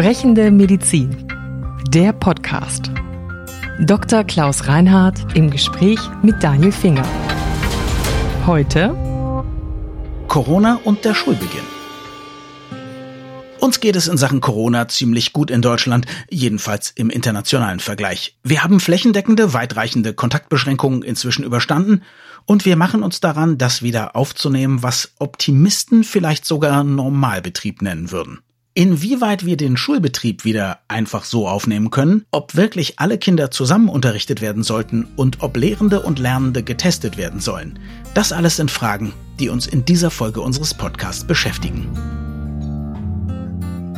Sprechende Medizin. Der Podcast. Dr. Klaus Reinhardt im Gespräch mit Daniel Finger. Heute Corona und der Schulbeginn. Uns geht es in Sachen Corona ziemlich gut in Deutschland, jedenfalls im internationalen Vergleich. Wir haben flächendeckende, weitreichende Kontaktbeschränkungen inzwischen überstanden und wir machen uns daran, das wieder aufzunehmen, was Optimisten vielleicht sogar Normalbetrieb nennen würden. Inwieweit wir den Schulbetrieb wieder einfach so aufnehmen können, ob wirklich alle Kinder zusammen unterrichtet werden sollten und ob Lehrende und Lernende getestet werden sollen, das alles sind Fragen, die uns in dieser Folge unseres Podcasts beschäftigen.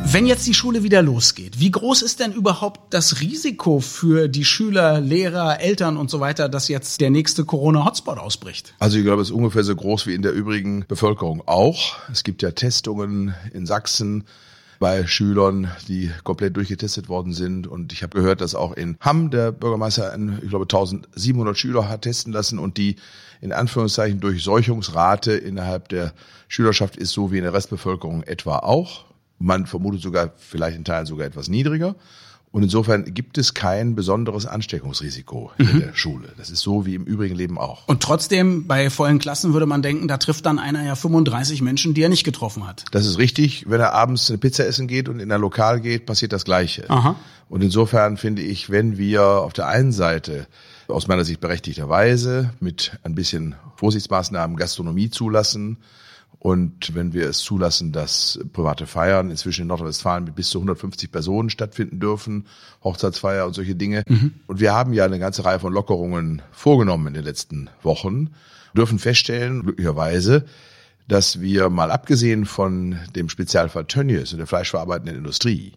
Wenn jetzt die Schule wieder losgeht, wie groß ist denn überhaupt das Risiko für die Schüler, Lehrer, Eltern und so weiter, dass jetzt der nächste Corona-Hotspot ausbricht? Also ich glaube, es ist ungefähr so groß wie in der übrigen Bevölkerung auch. Es gibt ja Testungen in Sachsen bei Schülern, die komplett durchgetestet worden sind. Und ich habe gehört, dass auch in Hamm der Bürgermeister, ich glaube, 1700 Schüler hat testen lassen und die in Anführungszeichen Durchseuchungsrate innerhalb der Schülerschaft ist so wie in der Restbevölkerung etwa auch. Man vermutet sogar vielleicht in Teilen sogar etwas niedriger. Und insofern gibt es kein besonderes Ansteckungsrisiko mhm. in der Schule. Das ist so wie im übrigen Leben auch. Und trotzdem, bei vollen Klassen würde man denken, da trifft dann einer ja 35 Menschen, die er nicht getroffen hat. Das ist richtig. Wenn er abends eine Pizza essen geht und in ein Lokal geht, passiert das Gleiche. Aha. Und insofern finde ich, wenn wir auf der einen Seite aus meiner Sicht berechtigterweise mit ein bisschen Vorsichtsmaßnahmen Gastronomie zulassen, und wenn wir es zulassen, dass private Feiern inzwischen in Nordrhein-Westfalen mit bis zu 150 Personen stattfinden dürfen, Hochzeitsfeier und solche Dinge. Mhm. Und wir haben ja eine ganze Reihe von Lockerungen vorgenommen in den letzten Wochen, dürfen feststellen, glücklicherweise, dass wir mal abgesehen von dem Spezialfall Tönnies und der fleischverarbeitenden Industrie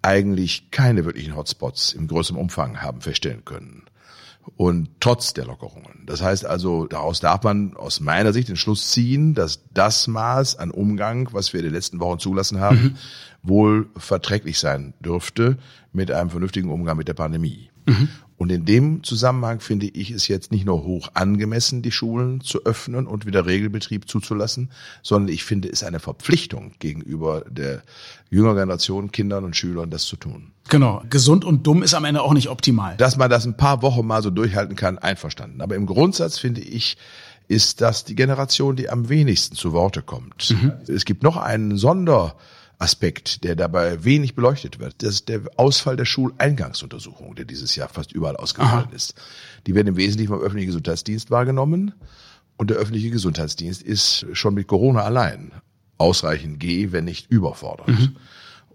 eigentlich keine wirklichen Hotspots im größeren Umfang haben feststellen können und trotz der Lockerungen. Das heißt also, daraus darf man aus meiner Sicht den Schluss ziehen, dass das Maß an Umgang, was wir in den letzten Wochen zulassen haben, mhm. wohl verträglich sein dürfte mit einem vernünftigen Umgang mit der Pandemie. Mhm. Und in dem Zusammenhang finde ich es jetzt nicht nur hoch angemessen, die Schulen zu öffnen und wieder Regelbetrieb zuzulassen, sondern ich finde es eine Verpflichtung gegenüber der jüngeren Generation, Kindern und Schülern, das zu tun. Genau. Gesund und dumm ist am Ende auch nicht optimal. Dass man das ein paar Wochen mal so durchhalten kann, einverstanden. Aber im Grundsatz finde ich, ist das die Generation, die am wenigsten zu Worte kommt. Mhm. Es gibt noch einen Sonder Aspekt, der dabei wenig beleuchtet wird. Das ist der Ausfall der Schuleingangsuntersuchung, der dieses Jahr fast überall ausgefallen Aha. ist. Die werden im Wesentlichen vom öffentlichen Gesundheitsdienst wahrgenommen. Und der öffentliche Gesundheitsdienst ist schon mit Corona allein ausreichend G, wenn nicht überfordert. Mhm.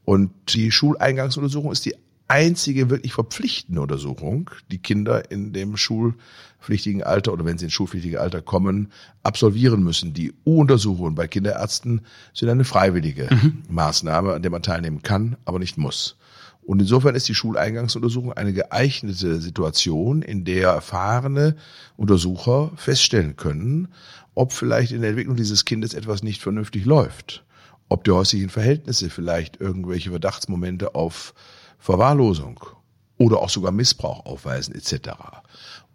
Und die Schuleingangsuntersuchung ist die einzige wirklich verpflichtende Untersuchung, die Kinder in dem schulpflichtigen Alter oder wenn sie ins schulpflichtige Alter kommen, absolvieren müssen. Die U-Untersuchungen bei Kinderärzten sind eine freiwillige mhm. Maßnahme, an der man teilnehmen kann, aber nicht muss. Und insofern ist die Schuleingangsuntersuchung eine geeignete Situation, in der erfahrene Untersucher feststellen können, ob vielleicht in der Entwicklung dieses Kindes etwas nicht vernünftig läuft, ob die häuslichen Verhältnisse vielleicht irgendwelche Verdachtsmomente auf Verwahrlosung oder auch sogar Missbrauch aufweisen etc.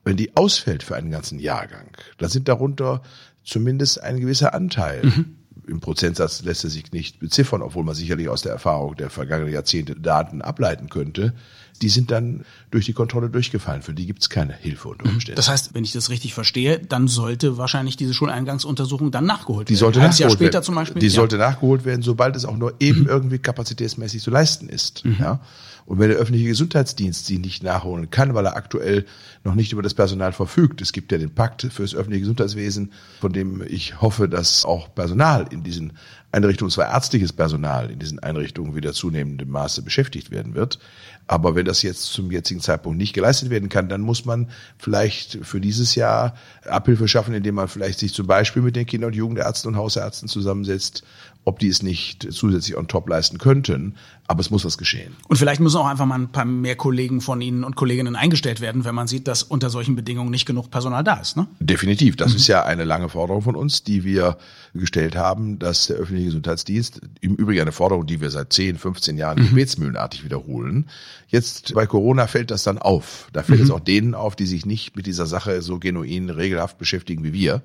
Wenn die ausfällt für einen ganzen Jahrgang, dann sind darunter zumindest ein gewisser Anteil. Mhm. Im Prozentsatz lässt er sich nicht beziffern, obwohl man sicherlich aus der Erfahrung der vergangenen Jahrzehnte Daten ableiten könnte die sind dann durch die Kontrolle durchgefallen. Für die gibt es keine Hilfe unter mhm. Umständen. Das heißt, wenn ich das richtig verstehe, dann sollte wahrscheinlich diese Schuleingangsuntersuchung dann nachgeholt die werden. Sollte Ein Jahr später werden. zum Beispiel. Die ja. sollte nachgeholt werden, sobald es auch nur eben mhm. irgendwie kapazitätsmäßig zu leisten ist. Mhm. Ja? Und wenn der öffentliche Gesundheitsdienst sie nicht nachholen kann, weil er aktuell noch nicht über das Personal verfügt, es gibt ja den Pakt für das öffentliche Gesundheitswesen, von dem ich hoffe, dass auch Personal in diesen Einrichtungen, zwar ärztliches Personal in diesen Einrichtungen wieder zunehmendem Maße beschäftigt werden wird. Aber wenn das jetzt zum jetzigen Zeitpunkt nicht geleistet werden kann, dann muss man vielleicht für dieses Jahr Abhilfe schaffen, indem man vielleicht sich zum Beispiel mit den Kinder- und Jugendärzten und Hausärzten zusammensetzt ob die es nicht zusätzlich on top leisten könnten. Aber es muss was geschehen. Und vielleicht müssen auch einfach mal ein paar mehr Kollegen von Ihnen und Kolleginnen eingestellt werden, wenn man sieht, dass unter solchen Bedingungen nicht genug Personal da ist. Ne? Definitiv. Das mhm. ist ja eine lange Forderung von uns, die wir gestellt haben, dass der öffentliche Gesundheitsdienst, im Übrigen eine Forderung, die wir seit 10, 15 Jahren mhm. gebetsmühlenartig wiederholen. Jetzt bei Corona fällt das dann auf. Da fällt mhm. es auch denen auf, die sich nicht mit dieser Sache so genuin regelhaft beschäftigen wie wir.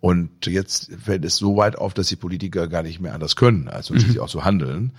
Und jetzt fällt es so weit auf, dass die Politiker gar nicht mehr anders können, als mhm. sie auch so handeln.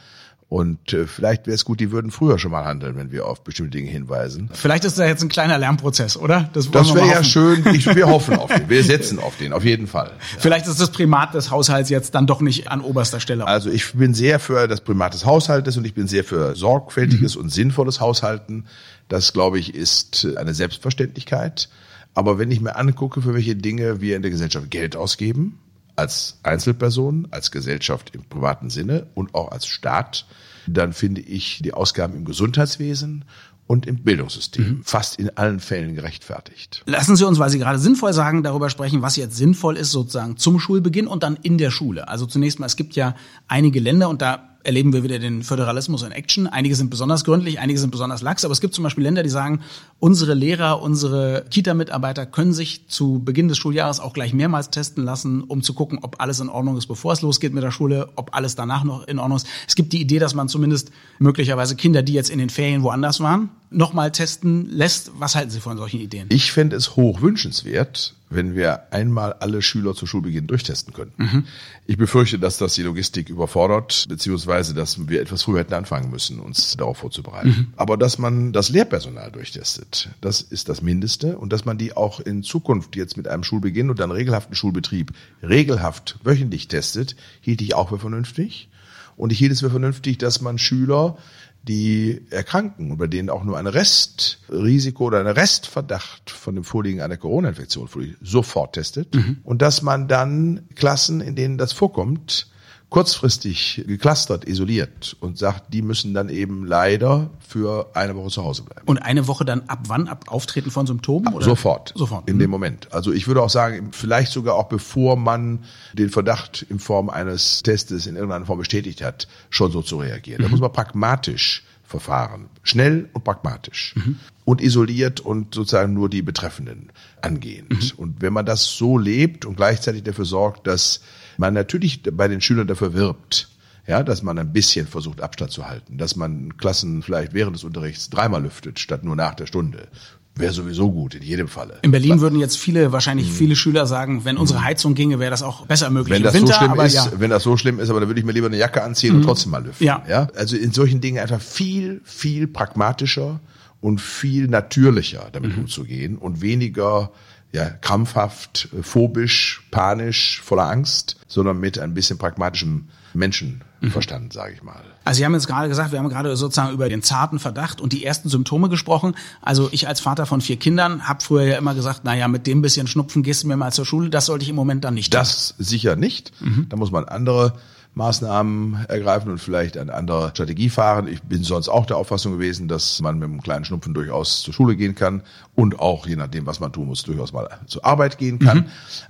Und äh, vielleicht wäre es gut, die würden früher schon mal handeln, wenn wir auf bestimmte Dinge hinweisen. Vielleicht ist da jetzt ein kleiner Lernprozess, oder? Das, das wäre ja schön. Ich, wir hoffen auf den. Wir setzen auf den, auf jeden Fall. Ja. Vielleicht ist das Primat des Haushalts jetzt dann doch nicht an oberster Stelle. Also ich bin sehr für das Primat des Haushaltes und ich bin sehr für sorgfältiges mhm. und sinnvolles Haushalten. Das, glaube ich, ist eine Selbstverständlichkeit. Aber wenn ich mir angucke, für welche Dinge wir in der Gesellschaft Geld ausgeben, als Einzelperson, als Gesellschaft im privaten Sinne und auch als Staat, dann finde ich die Ausgaben im Gesundheitswesen und im Bildungssystem mhm. fast in allen Fällen gerechtfertigt. Lassen Sie uns, weil Sie gerade sinnvoll sagen, darüber sprechen, was jetzt sinnvoll ist, sozusagen zum Schulbeginn und dann in der Schule. Also zunächst mal, es gibt ja einige Länder und da erleben wir wieder den Föderalismus in Action. Einige sind besonders gründlich, einige sind besonders lax, aber es gibt zum Beispiel Länder, die sagen, unsere Lehrer, unsere Kita-Mitarbeiter können sich zu Beginn des Schuljahres auch gleich mehrmals testen lassen, um zu gucken, ob alles in Ordnung ist, bevor es losgeht mit der Schule, ob alles danach noch in Ordnung ist. Es gibt die Idee, dass man zumindest möglicherweise Kinder, die jetzt in den Ferien woanders waren, nochmal testen lässt. Was halten Sie von solchen Ideen? Ich fände es hoch wünschenswert, wenn wir einmal alle Schüler zu Schulbeginn durchtesten können. Mhm. Ich befürchte, dass das die Logistik überfordert, beziehungsweise dass wir etwas früher hätten anfangen müssen, uns darauf vorzubereiten. Mhm. Aber dass man das Lehrpersonal durchtestet, das ist das Mindeste und dass man die auch in Zukunft jetzt mit einem Schulbeginn und dann regelhaften Schulbetrieb regelhaft wöchentlich testet, hielt ich auch für vernünftig. Und ich hielt es für vernünftig, dass man Schüler die erkranken und bei denen auch nur ein Restrisiko oder ein Restverdacht von dem Vorliegen einer Corona-Infektion sofort testet mhm. und dass man dann Klassen, in denen das vorkommt, kurzfristig geklustert, isoliert und sagt, die müssen dann eben leider für eine Woche zu Hause bleiben. Und eine Woche dann ab wann? Ab Auftreten von Symptomen? Ab, oder? Sofort. Sofort. In mhm. dem Moment. Also ich würde auch sagen, vielleicht sogar auch bevor man den Verdacht in Form eines Testes in irgendeiner Form bestätigt hat, schon so zu reagieren. Mhm. Da muss man pragmatisch verfahren. Schnell und pragmatisch. Mhm. Und isoliert und sozusagen nur die Betreffenden angehend. Mhm. Und wenn man das so lebt und gleichzeitig dafür sorgt, dass man natürlich bei den Schülern dafür wirbt, ja, dass man ein bisschen versucht Abstand zu halten, dass man Klassen vielleicht während des Unterrichts dreimal lüftet statt nur nach der Stunde. Wäre sowieso gut, in jedem Falle. In Berlin würden jetzt viele, wahrscheinlich mhm. viele Schüler sagen, wenn unsere mhm. Heizung ginge, wäre das auch besser möglich. Wenn das Winter, so schlimm ist, ja. wenn das so schlimm ist, aber dann würde ich mir lieber eine Jacke anziehen mhm. und trotzdem mal lüften. Ja. ja. Also in solchen Dingen einfach viel, viel pragmatischer und viel natürlicher damit mhm. umzugehen und weniger ja, krampfhaft, äh, phobisch, panisch, voller Angst, sondern mit ein bisschen pragmatischem Menschenverstand, mhm. sage ich mal. Also Sie haben jetzt gerade gesagt, wir haben gerade sozusagen über den zarten Verdacht und die ersten Symptome gesprochen. Also ich als Vater von vier Kindern habe früher ja immer gesagt, na ja, mit dem bisschen Schnupfen gehst du mir mal zur Schule. Das sollte ich im Moment dann nicht. Das sicher nicht. Mhm. Da muss man andere Maßnahmen ergreifen und vielleicht eine andere Strategie fahren. Ich bin sonst auch der Auffassung gewesen, dass man mit einem kleinen Schnupfen durchaus zur Schule gehen kann und auch, je nachdem, was man tun muss, durchaus mal zur Arbeit gehen kann. Mhm.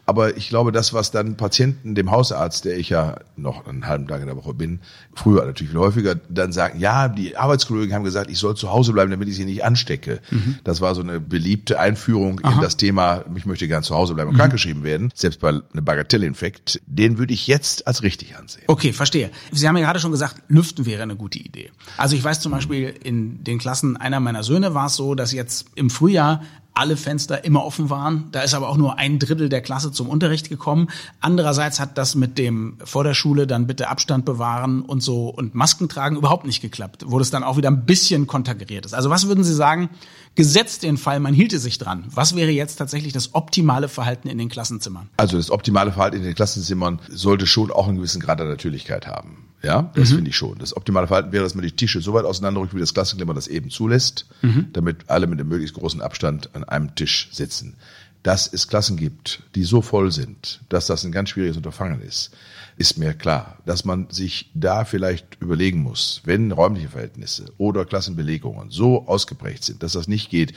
Aber ich glaube, das, was dann Patienten dem Hausarzt, der ich ja noch einen halben Tag in der Woche bin, früher natürlich viel häufiger, dann sagen, ja, die Arbeitskollegen haben gesagt, ich soll zu Hause bleiben, damit ich sie nicht anstecke. Mhm. Das war so eine beliebte Einführung Aha. in das Thema, ich möchte gern zu Hause bleiben und mhm. krankgeschrieben werden, selbst bei einem Bagatellinfekt. Den würde ich jetzt als richtig ansehen. Okay, verstehe. Sie haben ja gerade schon gesagt, Lüften wäre eine gute Idee. Also ich weiß zum Beispiel, in den Klassen einer meiner Söhne war es so, dass jetzt im Frühjahr alle Fenster immer offen waren. Da ist aber auch nur ein Drittel der Klasse zum Unterricht gekommen. Andererseits hat das mit dem vor der Schule dann bitte Abstand bewahren und so und Masken tragen überhaupt nicht geklappt, wo es dann auch wieder ein bisschen konterkariert ist. Also was würden Sie sagen, gesetzt den Fall, man hielte sich dran, was wäre jetzt tatsächlich das optimale Verhalten in den Klassenzimmern? Also das optimale Verhalten in den Klassenzimmern sollte schon auch einen gewissen Grad der Natürlichkeit haben. Ja, das mhm. finde ich schon. Das optimale Verhalten wäre, dass man die Tische so weit auseinanderrückt, wie das Klassenklima das eben zulässt, mhm. damit alle mit einem möglichst großen Abstand an einem Tisch sitzen. Dass es Klassen gibt, die so voll sind, dass das ein ganz schwieriges Unterfangen ist, ist mir klar. Dass man sich da vielleicht überlegen muss, wenn räumliche Verhältnisse oder Klassenbelegungen so ausgeprägt sind, dass das nicht geht,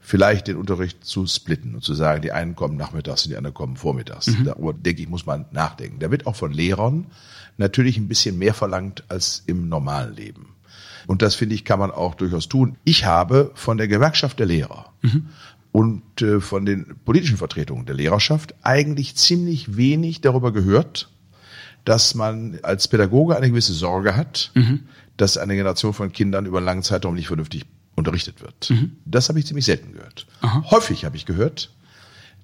vielleicht den Unterricht zu splitten und zu sagen, die einen kommen nachmittags und die anderen kommen vormittags. Mhm. Darüber, denke ich, muss man nachdenken. Da wird auch von Lehrern natürlich ein bisschen mehr verlangt als im normalen Leben. Und das finde ich, kann man auch durchaus tun. Ich habe von der Gewerkschaft der Lehrer mhm. Und äh, von den politischen Vertretungen der Lehrerschaft eigentlich ziemlich wenig darüber gehört, dass man als Pädagoge eine gewisse Sorge hat, mhm. dass eine Generation von Kindern über einen langen Zeitraum nicht vernünftig unterrichtet wird. Mhm. Das habe ich ziemlich selten gehört. Aha. Häufig habe ich gehört,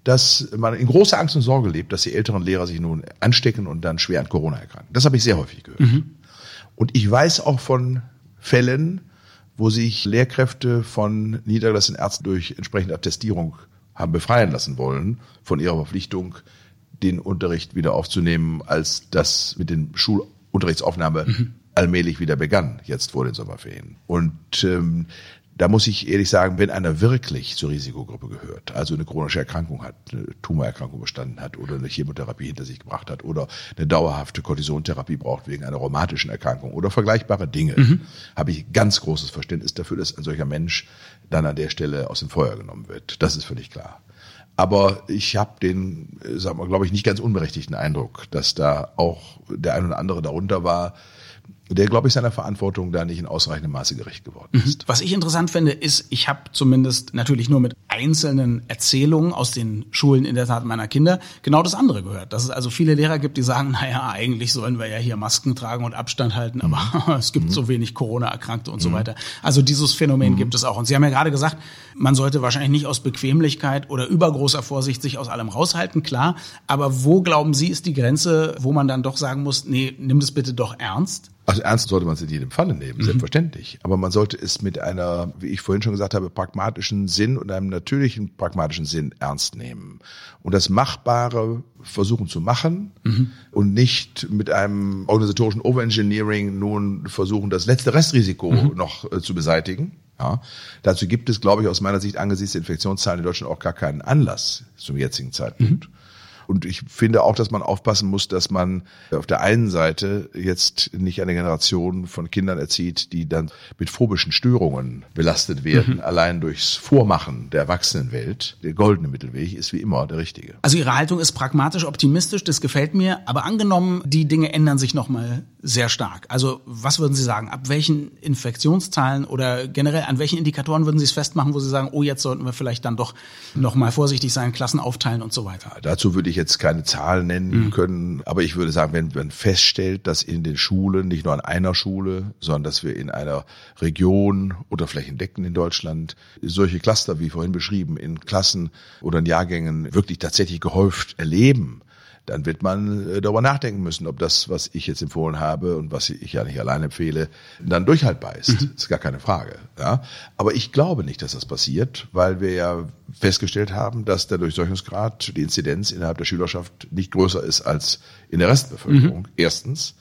dass man in großer Angst und Sorge lebt, dass die älteren Lehrer sich nun anstecken und dann schwer an Corona erkranken. Das habe ich sehr häufig gehört. Mhm. Und ich weiß auch von Fällen, wo sich Lehrkräfte von niedergelassenen Ärzten durch entsprechende Attestierung haben befreien lassen wollen von ihrer Verpflichtung, den Unterricht wieder aufzunehmen, als das mit den Schulunterrichtsaufnahme mhm. allmählich wieder begann, jetzt vor den Sommerferien. Und ähm, da muss ich ehrlich sagen, wenn einer wirklich zur Risikogruppe gehört, also eine chronische Erkrankung hat, eine Tumorerkrankung bestanden hat oder eine Chemotherapie hinter sich gebracht hat oder eine dauerhafte Cortisontherapie braucht wegen einer rheumatischen Erkrankung oder vergleichbare Dinge, mhm. habe ich ganz großes Verständnis dafür, dass ein solcher Mensch dann an der Stelle aus dem Feuer genommen wird. Das ist völlig klar. Aber ich habe den, sagen wir, glaube ich, nicht ganz unberechtigten Eindruck, dass da auch der ein oder andere darunter war, der, glaube ich, seiner Verantwortung da nicht in ausreichendem Maße gerecht geworden mhm. ist. Was ich interessant finde, ist, ich habe zumindest natürlich nur mit einzelnen Erzählungen aus den Schulen in der Tat meiner Kinder genau das andere gehört. Dass es also viele Lehrer gibt, die sagen, naja, eigentlich sollen wir ja hier Masken tragen und Abstand halten, aber mhm. es gibt mhm. so wenig Corona-Erkrankte und mhm. so weiter. Also dieses Phänomen mhm. gibt es auch. Und Sie haben ja gerade gesagt, man sollte wahrscheinlich nicht aus Bequemlichkeit oder übergroßer Vorsicht sich aus allem raushalten, klar. Aber wo glauben Sie, ist die Grenze, wo man dann doch sagen muss, nee, nimm das bitte doch ernst? Also ernst sollte man es in jedem Falle nehmen, mhm. selbstverständlich. Aber man sollte es mit einer, wie ich vorhin schon gesagt habe, pragmatischen Sinn und einem natürlichen pragmatischen Sinn ernst nehmen. Und das Machbare versuchen zu machen mhm. und nicht mit einem organisatorischen Overengineering nun versuchen, das letzte Restrisiko mhm. noch äh, zu beseitigen. Ja, dazu gibt es, glaube ich, aus meiner Sicht angesichts der Infektionszahlen in Deutschland auch gar keinen Anlass zum jetzigen Zeitpunkt. Mhm. Und ich finde auch, dass man aufpassen muss, dass man auf der einen Seite jetzt nicht eine Generation von Kindern erzieht, die dann mit phobischen Störungen belastet werden, mhm. allein durchs Vormachen der Erwachsenenwelt. Der goldene Mittelweg ist wie immer der richtige. Also Ihre Haltung ist pragmatisch, optimistisch, das gefällt mir. Aber angenommen, die Dinge ändern sich nochmal sehr stark. Also was würden Sie sagen? Ab welchen Infektionszahlen oder generell an welchen Indikatoren würden Sie es festmachen, wo Sie sagen, oh, jetzt sollten wir vielleicht dann doch nochmal vorsichtig sein, Klassen aufteilen und so weiter? Ja, dazu würde ich ich jetzt keine Zahlen nennen mhm. können, aber ich würde sagen, wenn man feststellt, dass in den Schulen, nicht nur an einer Schule, sondern dass wir in einer Region oder flächendeckend in Deutschland solche Cluster, wie vorhin beschrieben, in Klassen oder in Jahrgängen wirklich tatsächlich gehäuft erleben, dann wird man äh, darüber nachdenken müssen, ob das, was ich jetzt empfohlen habe und was ich ja nicht allein empfehle, dann durchhaltbar ist. Mhm. Das ist gar keine Frage. Ja? Aber ich glaube nicht, dass das passiert, weil wir ja festgestellt haben, dass der Durchseuchungsgrad, die Inzidenz innerhalb der Schülerschaft nicht größer ist als in der Restbevölkerung. Mhm. Erstens.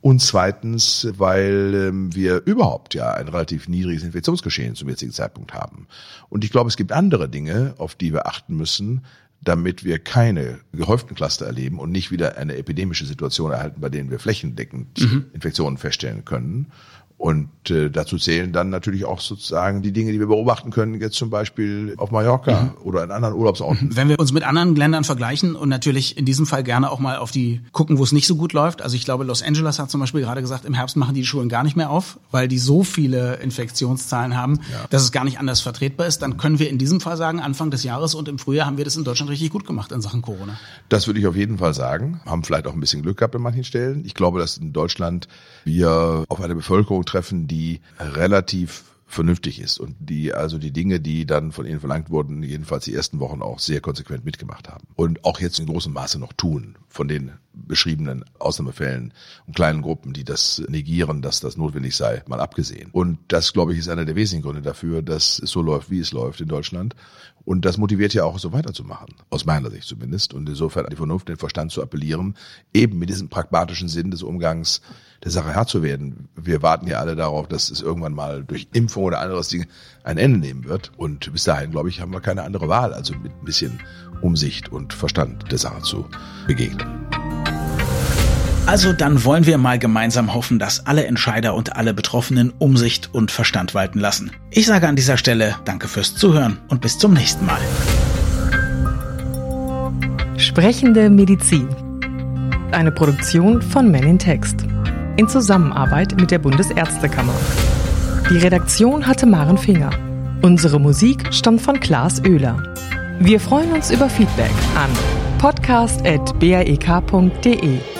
Und zweitens, weil ähm, wir überhaupt ja ein relativ niedriges Infektionsgeschehen zum jetzigen Zeitpunkt haben. Und ich glaube, es gibt andere Dinge, auf die wir achten müssen, damit wir keine gehäuften Cluster erleben und nicht wieder eine epidemische Situation erhalten, bei denen wir flächendeckend mhm. Infektionen feststellen können. Und äh, dazu zählen dann natürlich auch sozusagen die Dinge, die wir beobachten können, jetzt zum Beispiel auf Mallorca mhm. oder in anderen Urlaubsorten. Wenn wir uns mit anderen Ländern vergleichen und natürlich in diesem Fall gerne auch mal auf die gucken, wo es nicht so gut läuft. Also ich glaube, Los Angeles hat zum Beispiel gerade gesagt, im Herbst machen die, die Schulen gar nicht mehr auf, weil die so viele Infektionszahlen haben, ja. dass es gar nicht anders vertretbar ist. Dann können wir in diesem Fall sagen, Anfang des Jahres und im Frühjahr haben wir das in Deutschland richtig gut gemacht in Sachen Corona. Das würde ich auf jeden Fall sagen. Haben vielleicht auch ein bisschen Glück gehabt an manchen Stellen. Ich glaube, dass in Deutschland wir auf eine Bevölkerung treffen, die relativ vernünftig ist und die also die Dinge, die dann von ihnen verlangt wurden, jedenfalls die ersten Wochen auch sehr konsequent mitgemacht haben und auch jetzt in großem Maße noch tun von den beschriebenen Ausnahmefällen und kleinen Gruppen, die das negieren, dass das notwendig sei, mal abgesehen. Und das, glaube ich, ist einer der wesentlichen Gründe dafür, dass es so läuft, wie es läuft in Deutschland. Und das motiviert ja auch, so weiterzumachen. Aus meiner Sicht zumindest. Und insofern an die Vernunft, den Verstand zu appellieren, eben mit diesem pragmatischen Sinn des Umgangs der Sache Herr zu werden. Wir warten ja alle darauf, dass es irgendwann mal durch Impfung oder anderes Ding ein Ende nehmen wird. Und bis dahin, glaube ich, haben wir keine andere Wahl, also mit ein bisschen Umsicht und Verstand der Sache zu begegnen. Also dann wollen wir mal gemeinsam hoffen, dass alle Entscheider und alle Betroffenen Umsicht und Verstand walten lassen. Ich sage an dieser Stelle Danke fürs Zuhören und bis zum nächsten Mal. Sprechende Medizin. Eine Produktion von Men in Text. In Zusammenarbeit mit der Bundesärztekammer. Die Redaktion hatte Maren Finger. Unsere Musik stammt von Klaas Oehler. Wir freuen uns über Feedback an podcast.baek.de.